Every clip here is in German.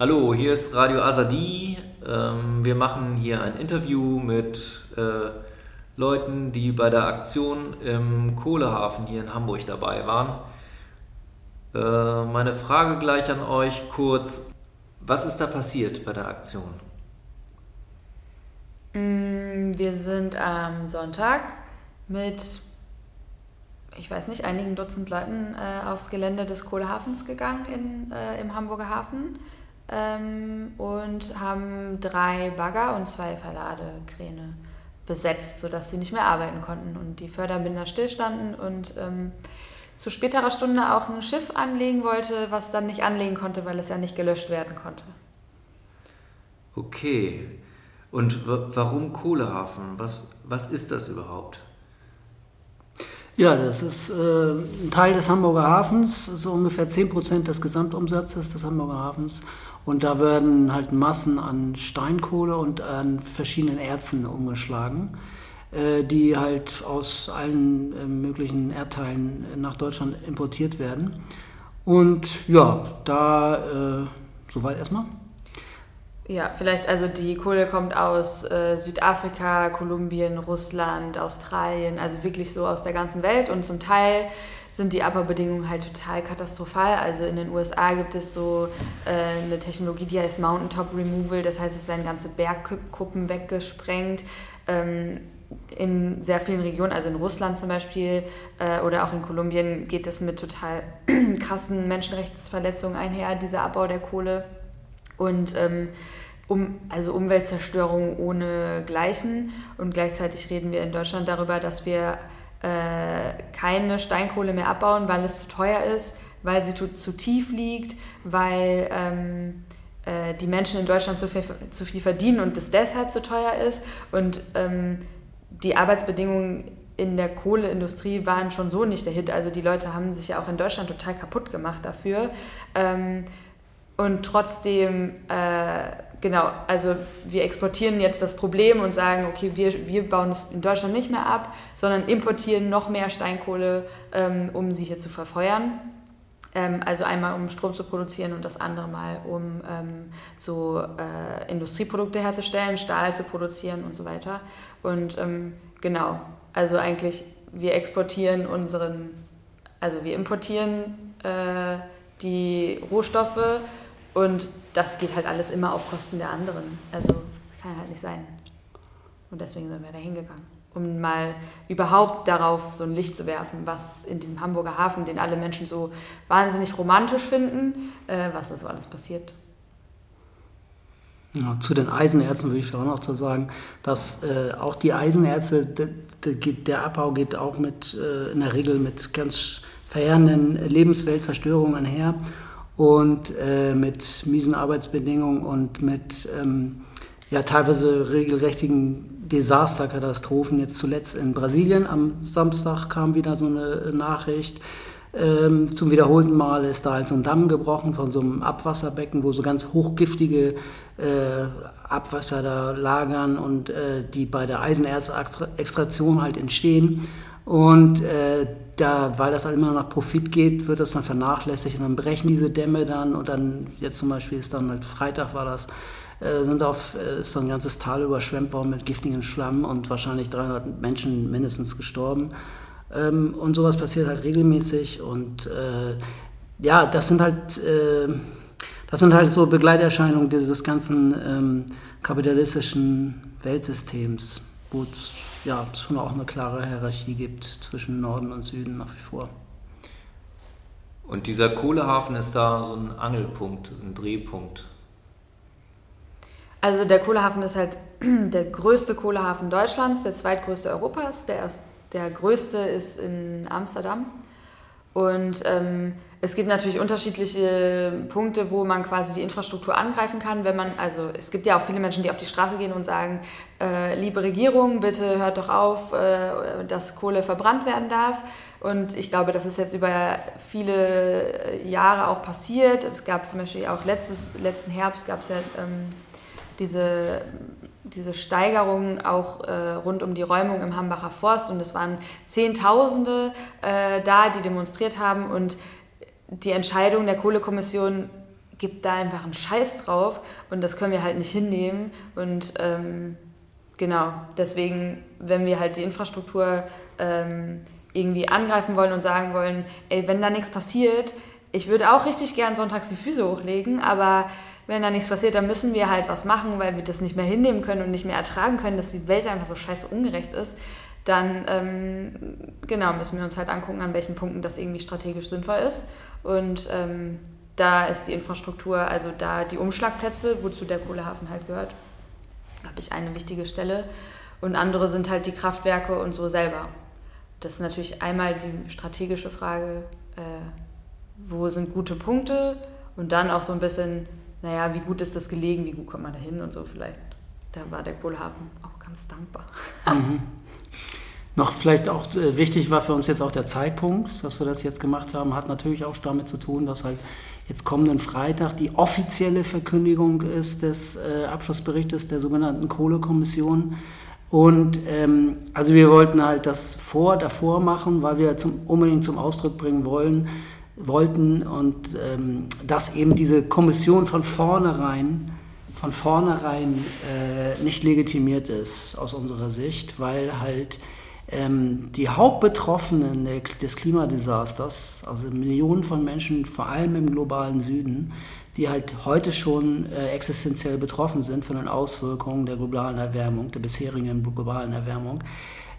Hallo, hier ist Radio Azadi. Ähm, wir machen hier ein Interview mit äh, Leuten, die bei der Aktion im Kohlehafen hier in Hamburg dabei waren. Äh, meine Frage gleich an euch kurz. Was ist da passiert bei der Aktion? Mm, wir sind am Sonntag mit, ich weiß nicht, einigen Dutzend Leuten äh, aufs Gelände des Kohlehafens gegangen in, im Hamburger Hafen ähm, und haben drei Bagger und zwei Verladekräne besetzt, sodass sie nicht mehr arbeiten konnten und die Förderbinder stillstanden und ähm, zu späterer Stunde auch ein Schiff anlegen wollte, was dann nicht anlegen konnte, weil es ja nicht gelöscht werden konnte. Okay. Und warum Kohlehafen? Was, was ist das überhaupt? Ja, das ist äh, ein Teil des Hamburger Hafens, so ungefähr 10 Prozent des Gesamtumsatzes des Hamburger Hafens. Und da werden halt Massen an Steinkohle und an verschiedenen Erzen umgeschlagen, äh, die halt aus allen äh, möglichen Erdteilen nach Deutschland importiert werden. Und ja, da äh, soweit erstmal. Ja, vielleicht, also die Kohle kommt aus äh, Südafrika, Kolumbien, Russland, Australien, also wirklich so aus der ganzen Welt und zum Teil sind die Abbaubedingungen halt total katastrophal. Also in den USA gibt es so äh, eine Technologie, die heißt Mountaintop Removal, das heißt, es werden ganze Bergkuppen weggesprengt. Ähm, in sehr vielen Regionen, also in Russland zum Beispiel äh, oder auch in Kolumbien, geht es mit total krassen Menschenrechtsverletzungen einher, dieser Abbau der Kohle. Und ähm, um, also Umweltzerstörung ohne Gleichen. Und gleichzeitig reden wir in Deutschland darüber, dass wir äh, keine Steinkohle mehr abbauen, weil es zu teuer ist, weil sie zu, zu tief liegt, weil ähm, äh, die Menschen in Deutschland zu viel, zu viel verdienen und es deshalb zu teuer ist. Und ähm, die Arbeitsbedingungen in der Kohleindustrie waren schon so nicht der Hit. Also die Leute haben sich ja auch in Deutschland total kaputt gemacht dafür. Ähm, und trotzdem, äh, genau, also wir exportieren jetzt das Problem und sagen, okay, wir, wir bauen es in Deutschland nicht mehr ab, sondern importieren noch mehr Steinkohle, ähm, um sie hier zu verfeuern. Ähm, also einmal um Strom zu produzieren und das andere Mal um ähm, so äh, Industrieprodukte herzustellen, Stahl zu produzieren und so weiter. Und ähm, genau, also eigentlich wir exportieren unseren, also wir importieren äh, die Rohstoffe und das geht halt alles immer auf Kosten der anderen. Also kann halt nicht sein. Und deswegen sind wir da hingegangen, um mal überhaupt darauf so ein Licht zu werfen, was in diesem Hamburger Hafen, den alle Menschen so wahnsinnig romantisch finden, äh, was da so alles passiert. Ja, zu den Eisenerzen würde ich auch noch zu sagen, dass äh, auch die Eisenerze, de, de, der Abbau geht auch mit, äh, in der Regel mit ganz verheerenden Lebensweltzerstörungen einher und äh, mit miesen Arbeitsbedingungen und mit ähm, ja, teilweise regelrechtigen Desasterkatastrophen. Jetzt zuletzt in Brasilien am Samstag kam wieder so eine Nachricht. Ähm, zum wiederholten Mal ist da halt so ein Damm gebrochen von so einem Abwasserbecken, wo so ganz hochgiftige äh, Abwasser da lagern und äh, die bei der Eisenerzextraktion halt entstehen. Und äh, da, weil das halt immer nach Profit geht, wird das dann vernachlässigt und dann brechen diese Dämme dann und dann, jetzt zum Beispiel ist dann halt Freitag war das, äh, sind auf, äh, ist dann ein ganzes Tal überschwemmt worden mit giftigem Schlamm und wahrscheinlich 300 Menschen mindestens gestorben. Ähm, und sowas passiert halt regelmäßig und äh, ja, das sind halt, äh, das sind halt so Begleiterscheinungen dieses ganzen ähm, kapitalistischen Weltsystems, wo ja, es schon auch eine klare Hierarchie gibt zwischen Norden und Süden nach wie vor. Und dieser Kohlehafen ist da so ein Angelpunkt, ein Drehpunkt. Also der Kohlehafen ist halt der größte Kohlehafen Deutschlands, der zweitgrößte Europas. Der, erst, der größte ist in Amsterdam. Und ähm, es gibt natürlich unterschiedliche Punkte, wo man quasi die Infrastruktur angreifen kann, wenn man, also es gibt ja auch viele Menschen, die auf die Straße gehen und sagen, äh, liebe Regierung, bitte hört doch auf, äh, dass Kohle verbrannt werden darf. Und ich glaube, das ist jetzt über viele Jahre auch passiert. Es gab zum Beispiel auch letztes, letzten Herbst gab es ja ähm, diese diese Steigerung auch äh, rund um die Räumung im Hambacher Forst. Und es waren Zehntausende äh, da, die demonstriert haben. Und die Entscheidung der Kohlekommission gibt da einfach einen Scheiß drauf. Und das können wir halt nicht hinnehmen. Und ähm, genau, deswegen, wenn wir halt die Infrastruktur ähm, irgendwie angreifen wollen und sagen wollen, ey, wenn da nichts passiert, ich würde auch richtig gern sonntags die Füße hochlegen, aber wenn da nichts passiert, dann müssen wir halt was machen, weil wir das nicht mehr hinnehmen können und nicht mehr ertragen können, dass die Welt einfach so scheiße ungerecht ist, dann ähm, genau müssen wir uns halt angucken, an welchen Punkten das irgendwie strategisch sinnvoll ist. Und ähm, da ist die Infrastruktur, also da die Umschlagplätze, wozu der Kohlehafen halt gehört, glaube ich, eine wichtige Stelle. Und andere sind halt die Kraftwerke und so selber. Das ist natürlich einmal die strategische Frage, äh, wo sind gute Punkte und dann auch so ein bisschen, naja, wie gut ist das gelegen, wie gut kommt man da hin und so vielleicht. Da war der Kohlehafen auch ganz dankbar. Mhm. Noch vielleicht auch äh, wichtig war für uns jetzt auch der Zeitpunkt, dass wir das jetzt gemacht haben, hat natürlich auch damit zu tun, dass halt jetzt kommenden Freitag die offizielle Verkündigung ist des äh, Abschlussberichtes der sogenannten Kohlekommission. Und ähm, also wir wollten halt das vor, davor machen, weil wir zum, unbedingt zum Ausdruck bringen wollen, wollten und ähm, dass eben diese Kommission von vornherein, von vornherein äh, nicht legitimiert ist aus unserer Sicht, weil halt ähm, die Hauptbetroffenen des Klimadesasters, also Millionen von Menschen, vor allem im globalen Süden, die halt heute schon äh, existenziell betroffen sind von den Auswirkungen der globalen Erwärmung, der bisherigen globalen Erwärmung,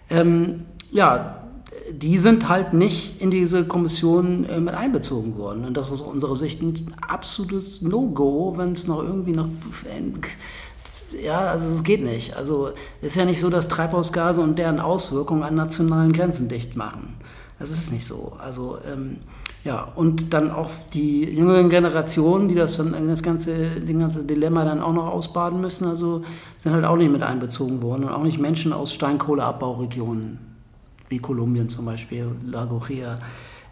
ähm, ja, die sind halt nicht in diese Kommission äh, mit einbezogen worden. Und das ist aus unserer Sicht ein absolutes No-Go, wenn es noch irgendwie noch ja, also es geht nicht. Also es ist ja nicht so, dass Treibhausgase und deren Auswirkungen an nationalen Grenzen dicht machen. Das ist nicht so. Also ähm, ja, und dann auch die jüngeren Generationen, die das dann das ganze, den ganze Dilemma dann auch noch ausbaden müssen, also sind halt auch nicht mit einbezogen worden und auch nicht Menschen aus Steinkohleabbauregionen, wie Kolumbien zum Beispiel, La Gojira,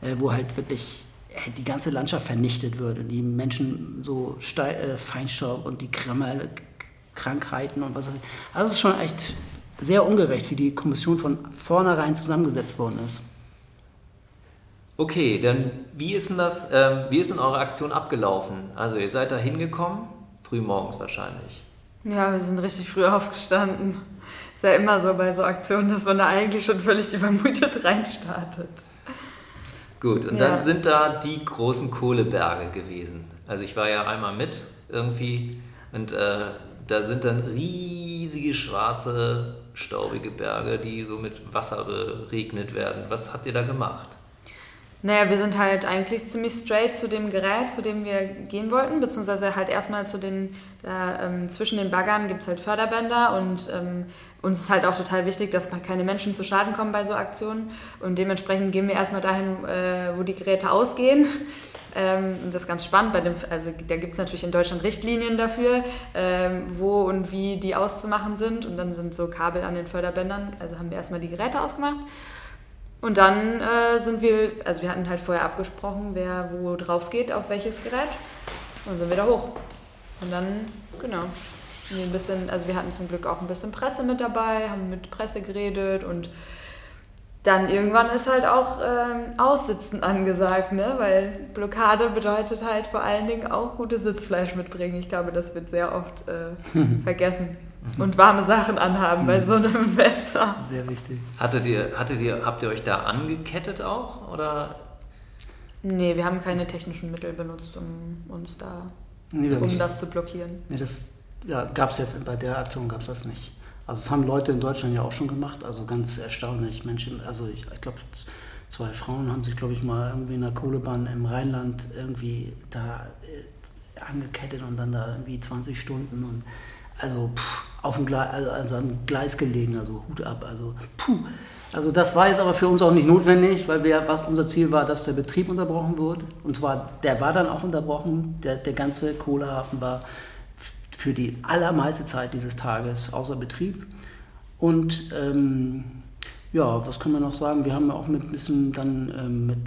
äh, wo halt wirklich äh, die ganze Landschaft vernichtet wird und die Menschen so Ste äh, Feinstaub und die Kreml, Krankheiten und was weiß ich. Also es ist schon echt sehr ungerecht, wie die Kommission von vornherein zusammengesetzt worden ist. Okay, dann wie ist denn das, ähm, wie ist denn eure Aktion abgelaufen? Also ihr seid da hingekommen, früh morgens wahrscheinlich. Ja, wir sind richtig früh aufgestanden. Ist ja immer so bei so Aktionen, dass man da eigentlich schon völlig übermutet reinstartet. Gut, und ja. dann sind da die großen Kohleberge gewesen. Also ich war ja einmal mit irgendwie und äh, da sind dann riesige schwarze, staubige Berge, die so mit Wasser beregnet werden. Was habt ihr da gemacht? Naja, wir sind halt eigentlich ziemlich straight zu dem Gerät, zu dem wir gehen wollten, beziehungsweise halt erstmal zu den, da, ähm, zwischen den Baggern gibt es halt Förderbänder und ähm, uns ist halt auch total wichtig, dass keine Menschen zu Schaden kommen bei so Aktionen und dementsprechend gehen wir erstmal dahin, äh, wo die Geräte ausgehen ähm, das ist ganz spannend. Bei dem, also da gibt es natürlich in Deutschland Richtlinien dafür, ähm, wo und wie die auszumachen sind. Und dann sind so Kabel an den Förderbändern. Also haben wir erstmal die Geräte ausgemacht. Und dann äh, sind wir, also wir hatten halt vorher abgesprochen, wer wo drauf geht, auf welches Gerät. Und dann sind wir da hoch. Und dann, genau. Ein bisschen, also wir hatten zum Glück auch ein bisschen Presse mit dabei, haben mit Presse geredet und dann irgendwann ist halt auch ähm, Aussitzen angesagt, ne? weil Blockade bedeutet halt vor allen Dingen auch gutes Sitzfleisch mitbringen. Ich glaube, das wird sehr oft äh, vergessen. Und warme Sachen anhaben bei so einem Wetter. Sehr wichtig. Hattet ihr, hattet ihr, habt ihr euch da angekettet auch? Oder? Nee, wir haben keine technischen Mittel benutzt, um uns da, nee, um das zu blockieren. Nee, das ja, gab es jetzt bei der Aktion gab es das nicht. Also das haben Leute in Deutschland ja auch schon gemacht, also ganz erstaunlich. Menschen, also ich, ich glaube, zwei Frauen haben sich, glaube ich, mal irgendwie in einer Kohlebahn im Rheinland irgendwie da äh, angekettet und dann da irgendwie 20 Stunden und also pff, auf dem Gleis, also, also am Gleis gelegen, also Hut ab, also puh. Also das war jetzt aber für uns auch nicht notwendig, weil wir, was unser Ziel war, dass der Betrieb unterbrochen wird. Und zwar, der war dann auch unterbrochen, der, der ganze Kohlehafen war für die allermeiste Zeit dieses Tages außer Betrieb. Und ähm, ja, was kann man noch sagen? Wir haben auch mit ein bisschen dann ähm, mit,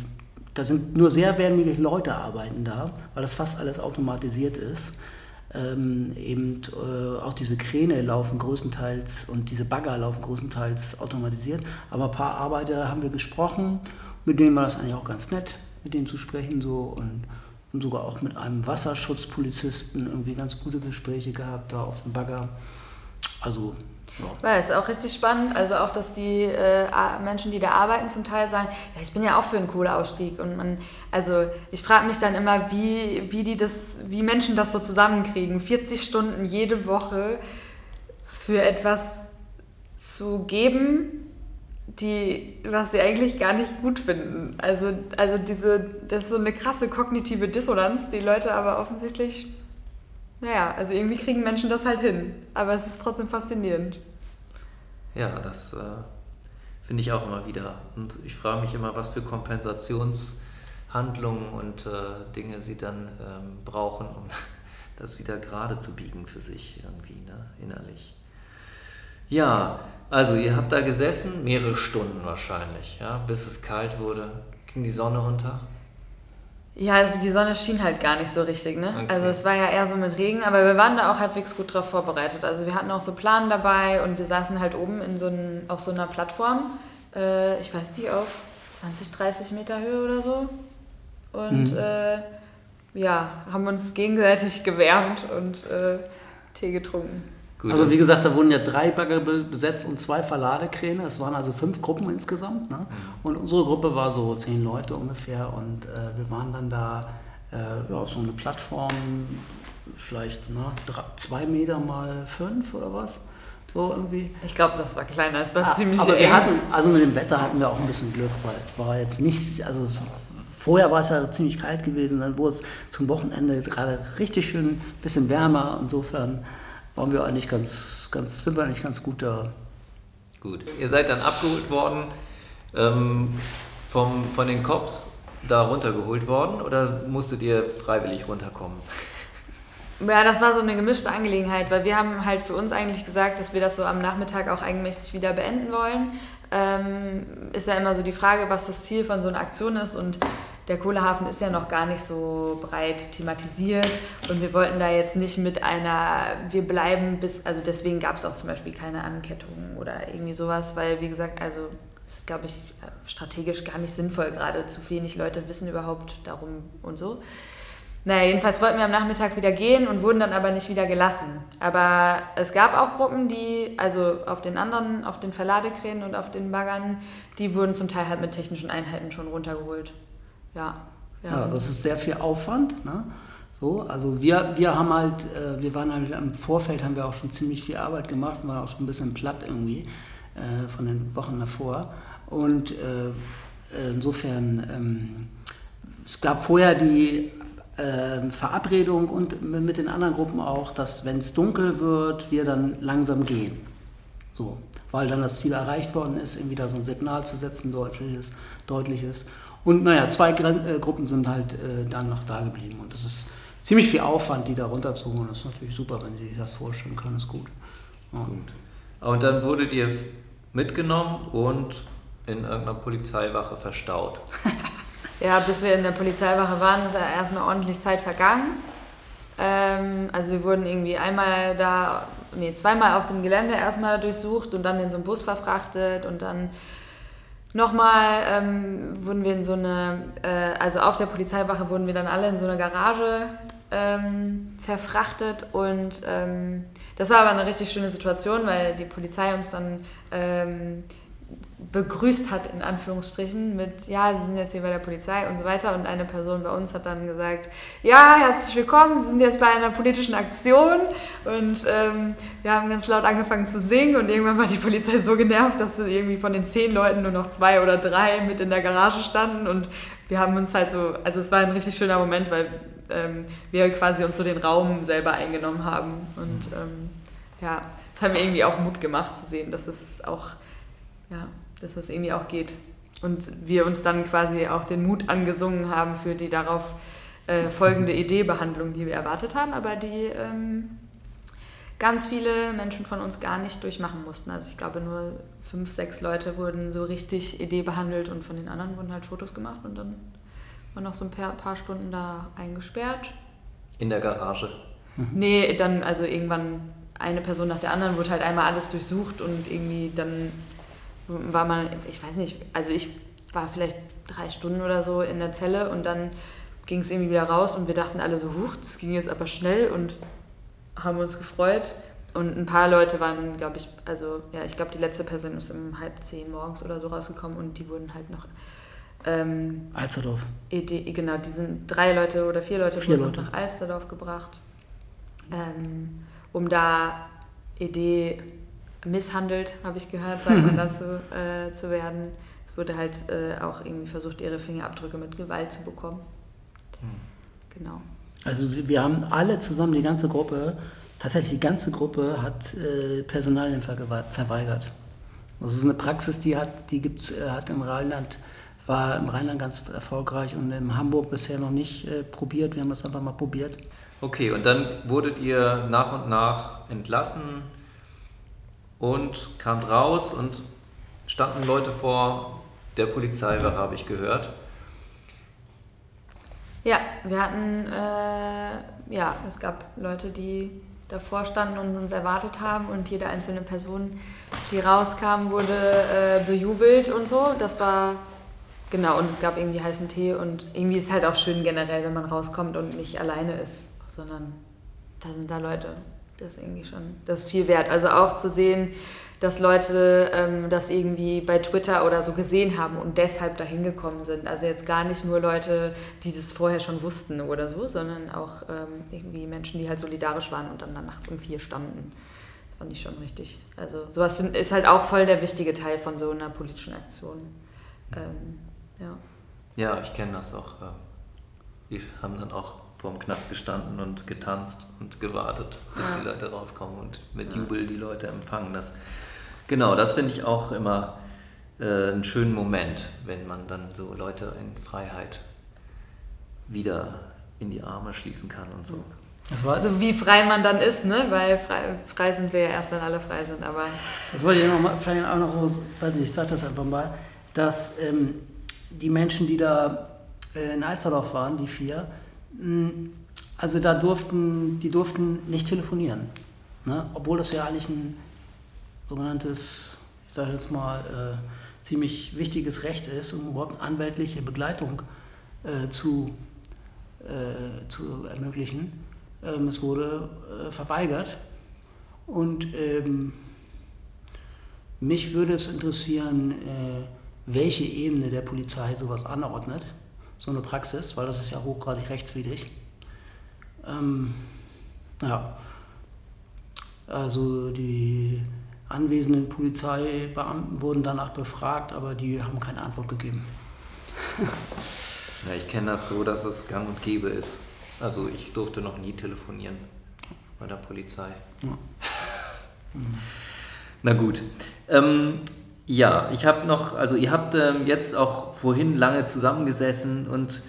da sind nur sehr wenige Leute arbeiten da, weil das fast alles automatisiert ist. Ähm, eben äh, auch diese Kräne laufen größtenteils und diese Bagger laufen größtenteils automatisiert. Aber ein paar Arbeiter haben wir gesprochen, mit denen war das eigentlich auch ganz nett, mit denen zu sprechen so und und sogar auch mit einem Wasserschutzpolizisten irgendwie ganz gute Gespräche gehabt da auf dem Bagger. Also ja. ja, ist auch richtig spannend. Also auch, dass die äh, Menschen, die da arbeiten, zum Teil sagen, ja, ich bin ja auch für einen Kohleausstieg. Und man, also ich frage mich dann immer, wie, wie die das, wie Menschen das so zusammenkriegen. 40 Stunden jede Woche für etwas zu geben, die, was sie eigentlich gar nicht gut finden. Also, also diese, das ist so eine krasse kognitive Dissonanz, die Leute aber offensichtlich naja, also irgendwie kriegen Menschen das halt hin. Aber es ist trotzdem faszinierend. Ja, das äh, finde ich auch immer wieder. Und ich frage mich immer, was für Kompensationshandlungen und äh, Dinge sie dann ähm, brauchen, um das wieder gerade zu biegen für sich irgendwie, ne, innerlich. Ja, also ihr habt da gesessen, mehrere Stunden wahrscheinlich, ja, bis es kalt wurde. Ging die Sonne unter? Ja, also die Sonne schien halt gar nicht so richtig, ne? Okay. Also es war ja eher so mit Regen, aber wir waren da auch halbwegs gut drauf vorbereitet. Also wir hatten auch so Plan dabei und wir saßen halt oben in so ein, auf so einer Plattform, äh, ich weiß nicht, auf 20, 30 Meter Höhe oder so. Und mhm. äh, ja, haben uns gegenseitig gewärmt und äh, Tee getrunken. Gut. Also wie gesagt, da wurden ja drei Bagger besetzt und zwei Verladekräne. Es waren also fünf Gruppen insgesamt. Ne? Mhm. Und unsere Gruppe war so zehn Leute ungefähr. Und äh, wir waren dann da äh, ja, auf so eine Plattform, vielleicht ne, drei, zwei Meter mal fünf oder was. So irgendwie. Ich glaube, das war kleiner, es war ah, ziemlich Aber eng. wir hatten, also mit dem Wetter hatten wir auch ein bisschen Glück, weil es war jetzt nicht, also es, vorher war es ja ziemlich kalt gewesen, dann wurde es zum Wochenende gerade richtig schön ein bisschen wärmer. Insofern waren wir eigentlich ganz, ganz, sind wir eigentlich ganz gut da. Gut. Ihr seid dann abgeholt worden, ähm, vom, von den Cops da runtergeholt worden oder musstet ihr freiwillig runterkommen? Ja, das war so eine gemischte Angelegenheit, weil wir haben halt für uns eigentlich gesagt, dass wir das so am Nachmittag auch eigenmächtig wieder beenden wollen. Ähm, ist ja immer so die Frage, was das Ziel von so einer Aktion ist und der Kohlehafen ist ja noch gar nicht so breit thematisiert und wir wollten da jetzt nicht mit einer, wir bleiben bis, also deswegen gab es auch zum Beispiel keine Ankettungen oder irgendwie sowas, weil wie gesagt, also ist glaube ich strategisch gar nicht sinnvoll, gerade zu wenig Leute wissen überhaupt darum und so. Naja, jedenfalls wollten wir am Nachmittag wieder gehen und wurden dann aber nicht wieder gelassen. Aber es gab auch Gruppen, die, also auf den anderen, auf den Verladekränen und auf den Baggern, die wurden zum Teil halt mit technischen Einheiten schon runtergeholt. Ja. Ja, ja das ist sehr viel Aufwand. Ne? So, also wir, wir haben halt, äh, wir waren halt im Vorfeld, haben wir auch schon ziemlich viel Arbeit gemacht, waren auch schon ein bisschen platt irgendwie äh, von den Wochen davor. Und äh, insofern, ähm, es gab vorher die äh, Verabredung und mit den anderen Gruppen auch, dass wenn es dunkel wird, wir dann langsam gehen. So, weil dann das Ziel erreicht worden ist, irgendwie da so ein Signal zu setzen, deutliches, deutliches. Und naja, zwei äh, Gruppen sind halt äh, dann noch da geblieben. Und das ist ziemlich viel Aufwand, die da runterzuholen. Das ist natürlich super, wenn Sie sich das vorstellen können, ist gut. Ja. gut. Und dann wurdet ihr mitgenommen und in irgendeiner Polizeiwache verstaut. ja, bis wir in der Polizeiwache waren, ist ja erstmal ordentlich Zeit vergangen. Ähm, also wir wurden irgendwie einmal da, nee, zweimal auf dem Gelände erstmal durchsucht und dann in so einen Bus verfrachtet und dann Nochmal ähm, wurden wir in so eine, äh, also auf der Polizeiwache wurden wir dann alle in so eine Garage ähm, verfrachtet und ähm, das war aber eine richtig schöne Situation, weil die Polizei uns dann ähm, begrüßt hat, in Anführungsstrichen, mit, ja, Sie sind jetzt hier bei der Polizei und so weiter. Und eine Person bei uns hat dann gesagt, ja, herzlich willkommen, Sie sind jetzt bei einer politischen Aktion. Und ähm, wir haben ganz laut angefangen zu singen und irgendwann war die Polizei so genervt, dass irgendwie von den zehn Leuten nur noch zwei oder drei mit in der Garage standen. Und wir haben uns halt so, also es war ein richtig schöner Moment, weil ähm, wir quasi uns so den Raum selber eingenommen haben. Und ähm, ja, es hat mir irgendwie auch Mut gemacht zu sehen, dass es auch, ja, dass das irgendwie auch geht. Und wir uns dann quasi auch den Mut angesungen haben für die darauf äh, folgende Ideebehandlung, die wir erwartet haben, aber die ähm, ganz viele Menschen von uns gar nicht durchmachen mussten. Also ich glaube nur fünf, sechs Leute wurden so richtig Idee behandelt und von den anderen wurden halt Fotos gemacht und dann waren noch so ein paar, paar Stunden da eingesperrt. In der Garage? Nee, dann also irgendwann eine Person nach der anderen wurde halt einmal alles durchsucht und irgendwie dann war man, ich weiß nicht, also ich war vielleicht drei Stunden oder so in der Zelle und dann ging es irgendwie wieder raus und wir dachten alle so, huch, das ging jetzt aber schnell und haben uns gefreut. Und ein paar Leute waren, glaube ich, also ja, ich glaube, die letzte Person ist um halb zehn morgens oder so rausgekommen und die wurden halt noch. Ähm, Alsterdorf. genau, die sind drei Leute oder vier Leute vier wurden Leute. nach Alsterdorf gebracht, ähm, um da Idee misshandelt, habe ich gehört, sagt man dazu, äh, zu werden. Es wurde halt äh, auch irgendwie versucht, ihre Fingerabdrücke mit Gewalt zu bekommen. Genau. Also wir haben alle zusammen, die ganze Gruppe, tatsächlich die ganze Gruppe hat äh, Personalien verweigert. Das ist eine Praxis, die hat, die gibt's, äh, hat im Rheinland, war im Rheinland ganz erfolgreich und in Hamburg bisher noch nicht äh, probiert. Wir haben das einfach mal probiert. Okay, und dann wurdet ihr nach und nach entlassen und kamt raus und standen Leute vor der Polizeiwache, habe ich gehört. Ja, wir hatten, äh, ja, es gab Leute, die davor standen und uns erwartet haben und jede einzelne Person, die rauskam, wurde äh, bejubelt und so. Das war, genau, und es gab irgendwie heißen Tee und irgendwie ist es halt auch schön generell, wenn man rauskommt und nicht alleine ist, sondern da sind da Leute. Das ist irgendwie schon, das ist viel wert. Also auch zu sehen, dass Leute ähm, das irgendwie bei Twitter oder so gesehen haben und deshalb dahin gekommen sind. Also jetzt gar nicht nur Leute, die das vorher schon wussten oder so, sondern auch ähm, irgendwie Menschen, die halt solidarisch waren und dann, dann nachts um vier standen. Das fand ich schon richtig. Also sowas ist halt auch voll der wichtige Teil von so einer politischen Aktion. Ähm, ja. Ja, ich kenne das auch. äh, Die haben dann auch vorm Knast gestanden und getanzt und gewartet, bis Ja. die Leute rauskommen und mit Jubel die Leute empfangen. Das, genau, das finde ich auch immer äh, einen schönen Moment, wenn man dann so Leute in Freiheit wieder in die Arme schließen kann und so. Das, war, Also wie frei man dann ist, ne? Weil frei, frei sind wir ja erst, wenn alle frei sind, aber das wollte ich noch mal, vielleicht auch noch, ich weiß nicht, ich sage das einfach mal, dass ähm, die Menschen, die da äh, in Alsterdorf waren, die vier, also da durften, die durften nicht telefonieren. Ne? Obwohl das ja eigentlich ein sogenanntes, ich sage jetzt mal, äh, ziemlich wichtiges Recht ist, um überhaupt anwältliche Begleitung äh, zu, äh, zu ermöglichen. Ähm, es wurde äh, verweigert. Und ähm, mich würde es interessieren, äh, welche Ebene der Polizei sowas anordnet, so eine Praxis, weil das ist ja hochgradig rechtswidrig. Ähm, ja, also die anwesenden Polizeibeamten wurden danach befragt, aber die haben keine Antwort gegeben. Ja, ich kenne das so, dass es gang und gäbe ist. Also ich durfte noch nie telefonieren bei der Polizei. Ja. Na gut. Ähm, ja, ich habe noch, also ihr habt ähm, jetzt auch vorhin lange zusammengesessen und,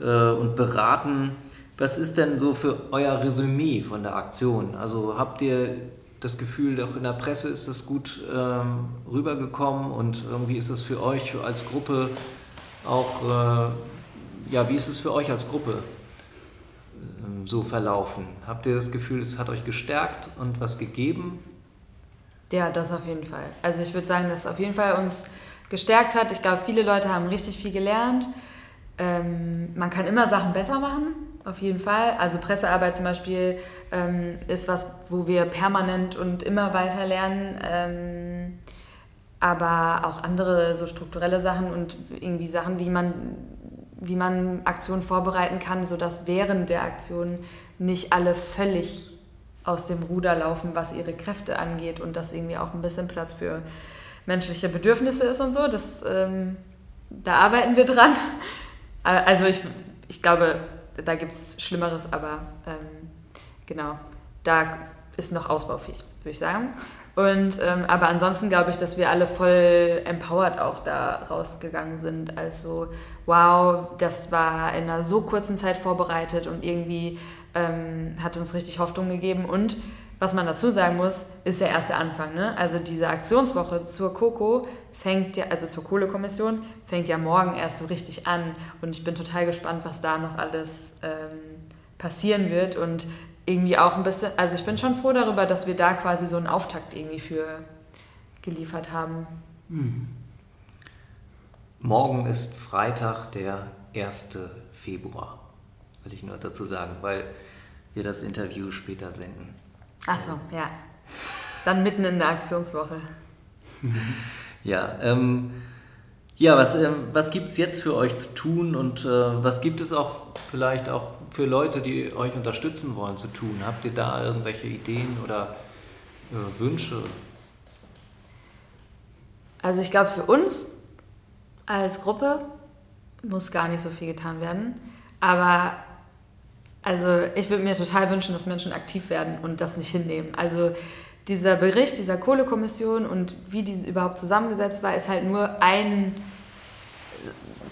äh, und beraten. Was ist denn so für euer Resümee von der Aktion? Also habt ihr das Gefühl, auch in der Presse ist das gut ähm, rübergekommen und irgendwie ist es für euch als Gruppe auch, äh, ja, wie ist es für euch als Gruppe ähm, so verlaufen? Habt ihr das Gefühl, es hat euch gestärkt und was gegeben? Ja, das auf jeden Fall. Also ich würde sagen, dass es auf jeden Fall uns gestärkt hat. Ich glaube, viele Leute haben richtig viel gelernt. Ähm, man kann immer Sachen besser machen, auf jeden Fall. Also Pressearbeit zum Beispiel ähm, ist was, wo wir permanent und immer weiter lernen. Ähm, aber auch andere so strukturelle Sachen und irgendwie Sachen, wie man, wie man Aktionen vorbereiten kann, sodass während der Aktion nicht alle völlig aus dem Ruder laufen, was ihre Kräfte angeht und dass irgendwie auch ein bisschen Platz für menschliche Bedürfnisse ist und so. Das, ähm, da arbeiten wir dran. Also ich, ich glaube, da gibt es Schlimmeres, aber ähm, genau, da ist noch ausbaufähig, würde ich sagen. Und, ähm, aber ansonsten glaube ich, dass wir alle voll empowered auch da rausgegangen sind. Also, wow, das war in einer so kurzen Zeit vorbereitet und irgendwie ähm, hat uns richtig Hoffnung gegeben. Und was man dazu sagen muss, ist der erste Anfang. Ne? Also diese Aktionswoche zur Coco fängt ja, also zur Kohlekommission, fängt ja morgen erst so richtig an. Und ich bin total gespannt, was da noch alles ähm, passieren wird. Und irgendwie auch ein bisschen, also ich bin schon froh darüber, dass wir da quasi so einen Auftakt irgendwie für geliefert haben. Morgen ist Freitag, der 1. Februar. will ich nur dazu sagen, weil wir das Interview später senden. Ach so, ja. Dann mitten in der Aktionswoche. ja, ähm, ja, was, ähm, was gibt es jetzt für euch zu tun und äh, was gibt es auch vielleicht auch für Leute, die euch unterstützen wollen, zu tun? Habt ihr da irgendwelche Ideen oder äh, Wünsche? Also ich glaube, für uns als Gruppe muss gar nicht so viel getan werden. Aber also ich würde mir total wünschen, dass Menschen aktiv werden und das nicht hinnehmen. Also dieser Bericht dieser Kohlekommission und wie die überhaupt zusammengesetzt war, ist halt nur ein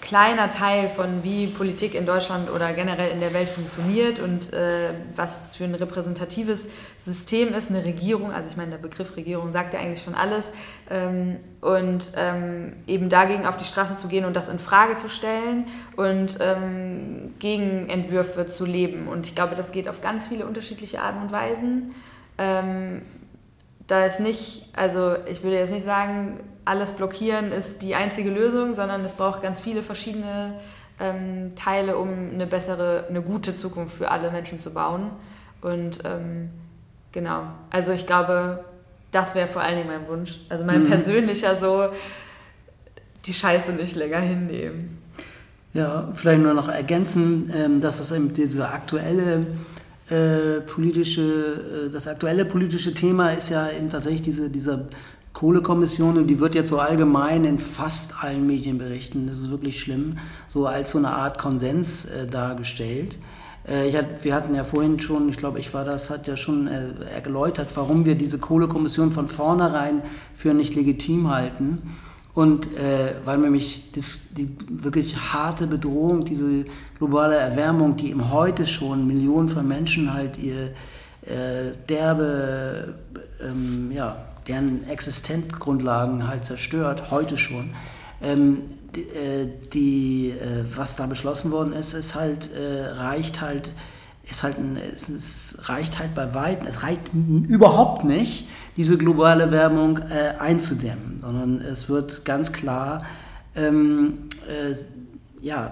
kleiner Teil von wie Politik in Deutschland oder generell in der Welt funktioniert und äh, was für ein repräsentatives System ist, eine Regierung. Also ich meine, der Begriff Regierung sagt ja eigentlich schon alles. Ähm, und ähm, eben dagegen auf die Straße zu gehen und das in Frage zu stellen und ähm, Gegenentwürfe zu leben. Und ich glaube, das geht auf ganz viele unterschiedliche Arten und Weisen. Ähm, da ist nicht, also ich würde jetzt nicht sagen, alles blockieren ist die einzige Lösung, sondern es braucht ganz viele verschiedene ähm, Teile, um eine bessere, eine gute Zukunft für alle Menschen zu bauen. Und ähm, genau, also ich glaube, das wäre vor allen Dingen mein Wunsch. Also mein mhm. persönlicher so, die Scheiße nicht länger hinnehmen. Ja, vielleicht nur noch ergänzen, ähm, dass das eben diese aktuelle äh, politische, äh, das aktuelle politische Thema ist ja eben tatsächlich diese, dieser Kohlekommission und die wird jetzt so allgemein in fast allen Medienberichten, das ist wirklich schlimm, so als so eine Art Konsens äh, dargestellt. Äh, hat, wir hatten ja vorhin schon, ich glaube, ich war das, hat ja schon äh, erläutert, warum wir diese Kohlekommission von vornherein für nicht legitim halten. Und äh, weil nämlich das, die wirklich harte Bedrohung, diese globale Erwärmung, die im heute schon Millionen von Menschen halt ihr äh, derbe ähm, ja, deren Existenzgrundlagen halt zerstört, heute schon. Ähm, die, äh, die äh, was da beschlossen worden ist, ist halt, äh, reicht halt, ist halt ein, es, es, reicht halt bei weitem, es reicht überhaupt nicht, diese globale Wärmung äh, einzudämmen, sondern es wird ganz klar, ähm, äh, ja,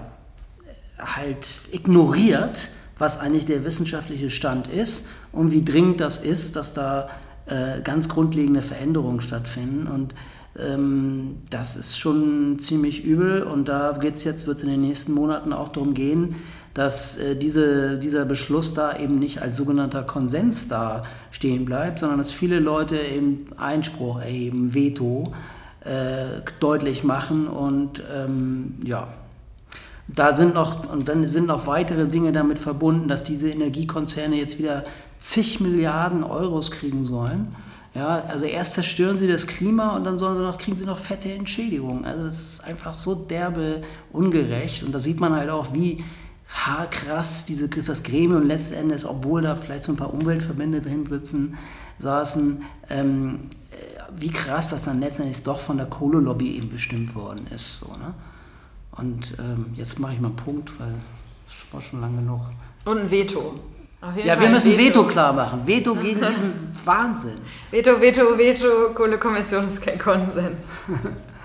halt ignoriert, was eigentlich der wissenschaftliche Stand ist und wie dringend das ist, dass da äh, ganz grundlegende Veränderungen stattfinden. Und ähm, das ist schon ziemlich übel. Und da geht es jetzt, wird es in den nächsten Monaten auch darum gehen, dass äh, diese, dieser Beschluss da eben nicht als sogenannter Konsens da stehen bleibt, sondern dass viele Leute eben Einspruch erheben, Veto äh, deutlich machen und ähm, ja. Da sind noch, und dann sind noch weitere Dinge damit verbunden, dass diese Energiekonzerne jetzt wieder zig Milliarden Euros kriegen sollen. Ja, also erst zerstören sie das Klima und dann sollen sie noch, kriegen sie noch fette Entschädigungen. Also das ist einfach so derbe ungerecht. Und da sieht man halt auch, wie krass diese, das Gremium letzten Endes, obwohl da vielleicht so ein paar Umweltverbände drin sitzen, saßen, ähm, äh, wie krass das dann letztendlich doch von der Kohlelobby eben bestimmt worden ist. So, ne? Und ähm, jetzt mache ich mal einen Punkt, weil es war schon lange genug. Und ein Veto ja, wir müssen Veto. Veto klar machen. Veto gegen diesen Wahnsinn. Veto, Veto, Veto, Kohlekommission ist kein Konsens.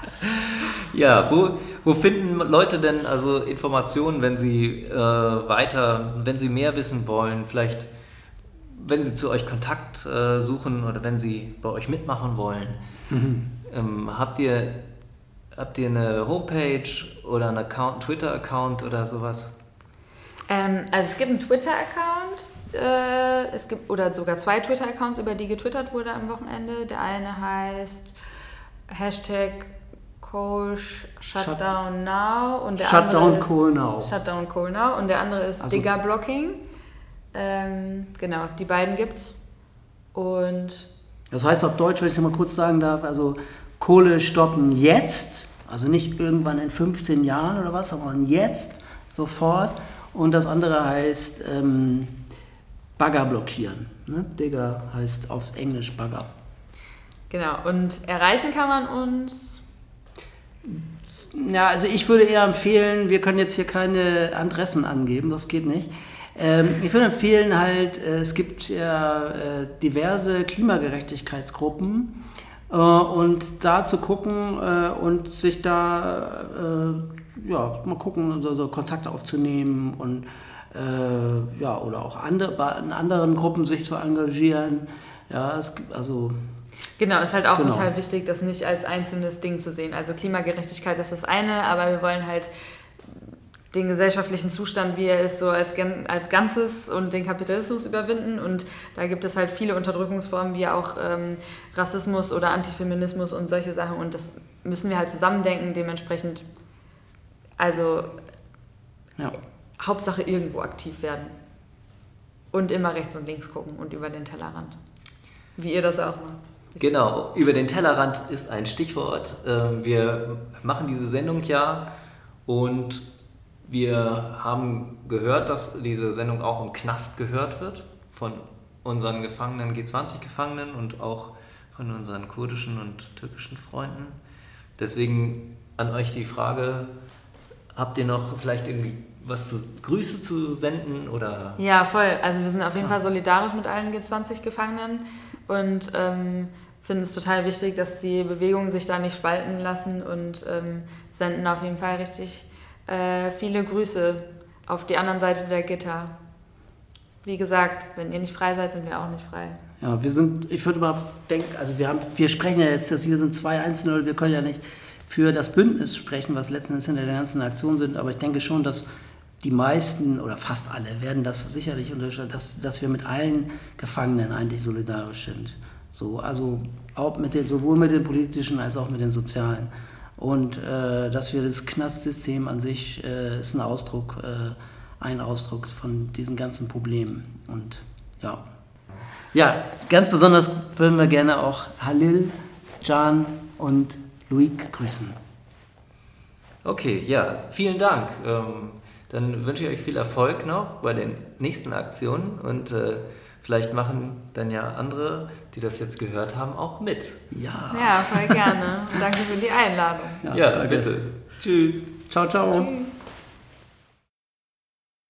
ja, wo, wo finden Leute denn also Informationen, wenn sie äh, weiter, wenn sie mehr wissen wollen, vielleicht wenn sie zu euch Kontakt äh, suchen oder wenn sie bei euch mitmachen wollen? Mhm. Ähm, habt, ihr, habt ihr eine Homepage oder einen Account, Twitter-Account oder sowas? Ähm, also es gibt einen Twitter-Account, äh, es gibt oder sogar zwei Twitter-Accounts, über die getwittert wurde am Wochenende. Der eine heißt Hashtag Coal Shutdown Now und der Shutdown andere ist Coal Now. Shutdown Coal Now und der andere ist also, Digger Blocking. Ähm, genau, die beiden gibt's. Und das heißt auf Deutsch, wenn ich mal kurz sagen darf, also Kohle stoppen jetzt, also nicht irgendwann in 15 Jahren oder was, sondern jetzt, sofort. Und das andere heißt ähm, Bagger blockieren. Ne? Digger heißt auf Englisch Bagger. Genau, und erreichen kann man uns. Ja, also ich würde eher empfehlen, wir können jetzt hier keine Adressen angeben, das geht nicht. Ähm, ich würde empfehlen halt, äh, es gibt ja äh, diverse Klimagerechtigkeitsgruppen und da zu gucken äh, und sich da, äh, ja, mal gucken, so, so Kontakte aufzunehmen und äh, ja, oder auch andere, in anderen Gruppen sich zu engagieren. Ja, es gibt also Genau, ist halt auch genau. total wichtig, das nicht als einzelnes Ding zu sehen. Also Klimagerechtigkeit ist das eine, aber wir wollen halt den gesellschaftlichen Zustand, wie er ist, so als, als Ganzes und den Kapitalismus überwinden. Und da gibt es halt viele Unterdrückungsformen, wie auch ähm, Rassismus oder Antifeminismus und solche Sachen. Und das müssen wir halt zusammendenken, dementsprechend, also ja. Hauptsache irgendwo aktiv werden. Und immer rechts und links gucken und über den Tellerrand. Wie ihr das auch macht. Genau, über den Tellerrand ist ein Stichwort. Ähm, wir machen diese Sendung ja und wir haben gehört, dass diese Sendung auch im Knast gehört wird von unseren Gefangenen, G20-Gefangenen und auch von unseren kurdischen und türkischen Freunden. Deswegen an euch die Frage, habt ihr noch vielleicht irgendwie was zu Grüße zu senden oder? Ja, voll. Also wir sind auf jeden Fall solidarisch mit allen G20-Gefangenen und ähm, finden es total wichtig, dass die Bewegungen sich da nicht spalten lassen und ähm, senden auf jeden Fall richtig äh, viele Grüße auf die anderen Seite der Gitter. Wie gesagt, wenn ihr nicht frei seid, sind wir auch nicht frei. Ja, wir sind, ich würde mal denken, also wir haben, wir sprechen ja jetzt, wir sind zwei Einzelne, wir können ja nicht für das Bündnis sprechen, was letzten Endes hinter der ganzen Aktion sind, aber ich denke schon, dass die meisten oder fast alle werden das sicherlich unterstützen, dass, dass wir mit allen Gefangenen eigentlich solidarisch sind. So, also auch mit den, sowohl mit den politischen als auch mit den sozialen. Und äh, dass wir das Knastsystem an sich äh, ist ein Ausdruck, äh, ein Ausdruck von diesen ganzen Problemen. Und ja. Ja, ganz besonders würden wir gerne auch Halil, Can und Luik grüßen. Okay, ja, vielen Dank. Ähm, dann wünsche ich euch viel Erfolg noch bei den nächsten Aktionen und äh, vielleicht machen dann ja andere, die das jetzt gehört haben, auch mit. Ja. Ja, voll gerne. Und danke für die Einladung. Ja, ja bitte. Tschüss. Ciao, ciao. Tschüss.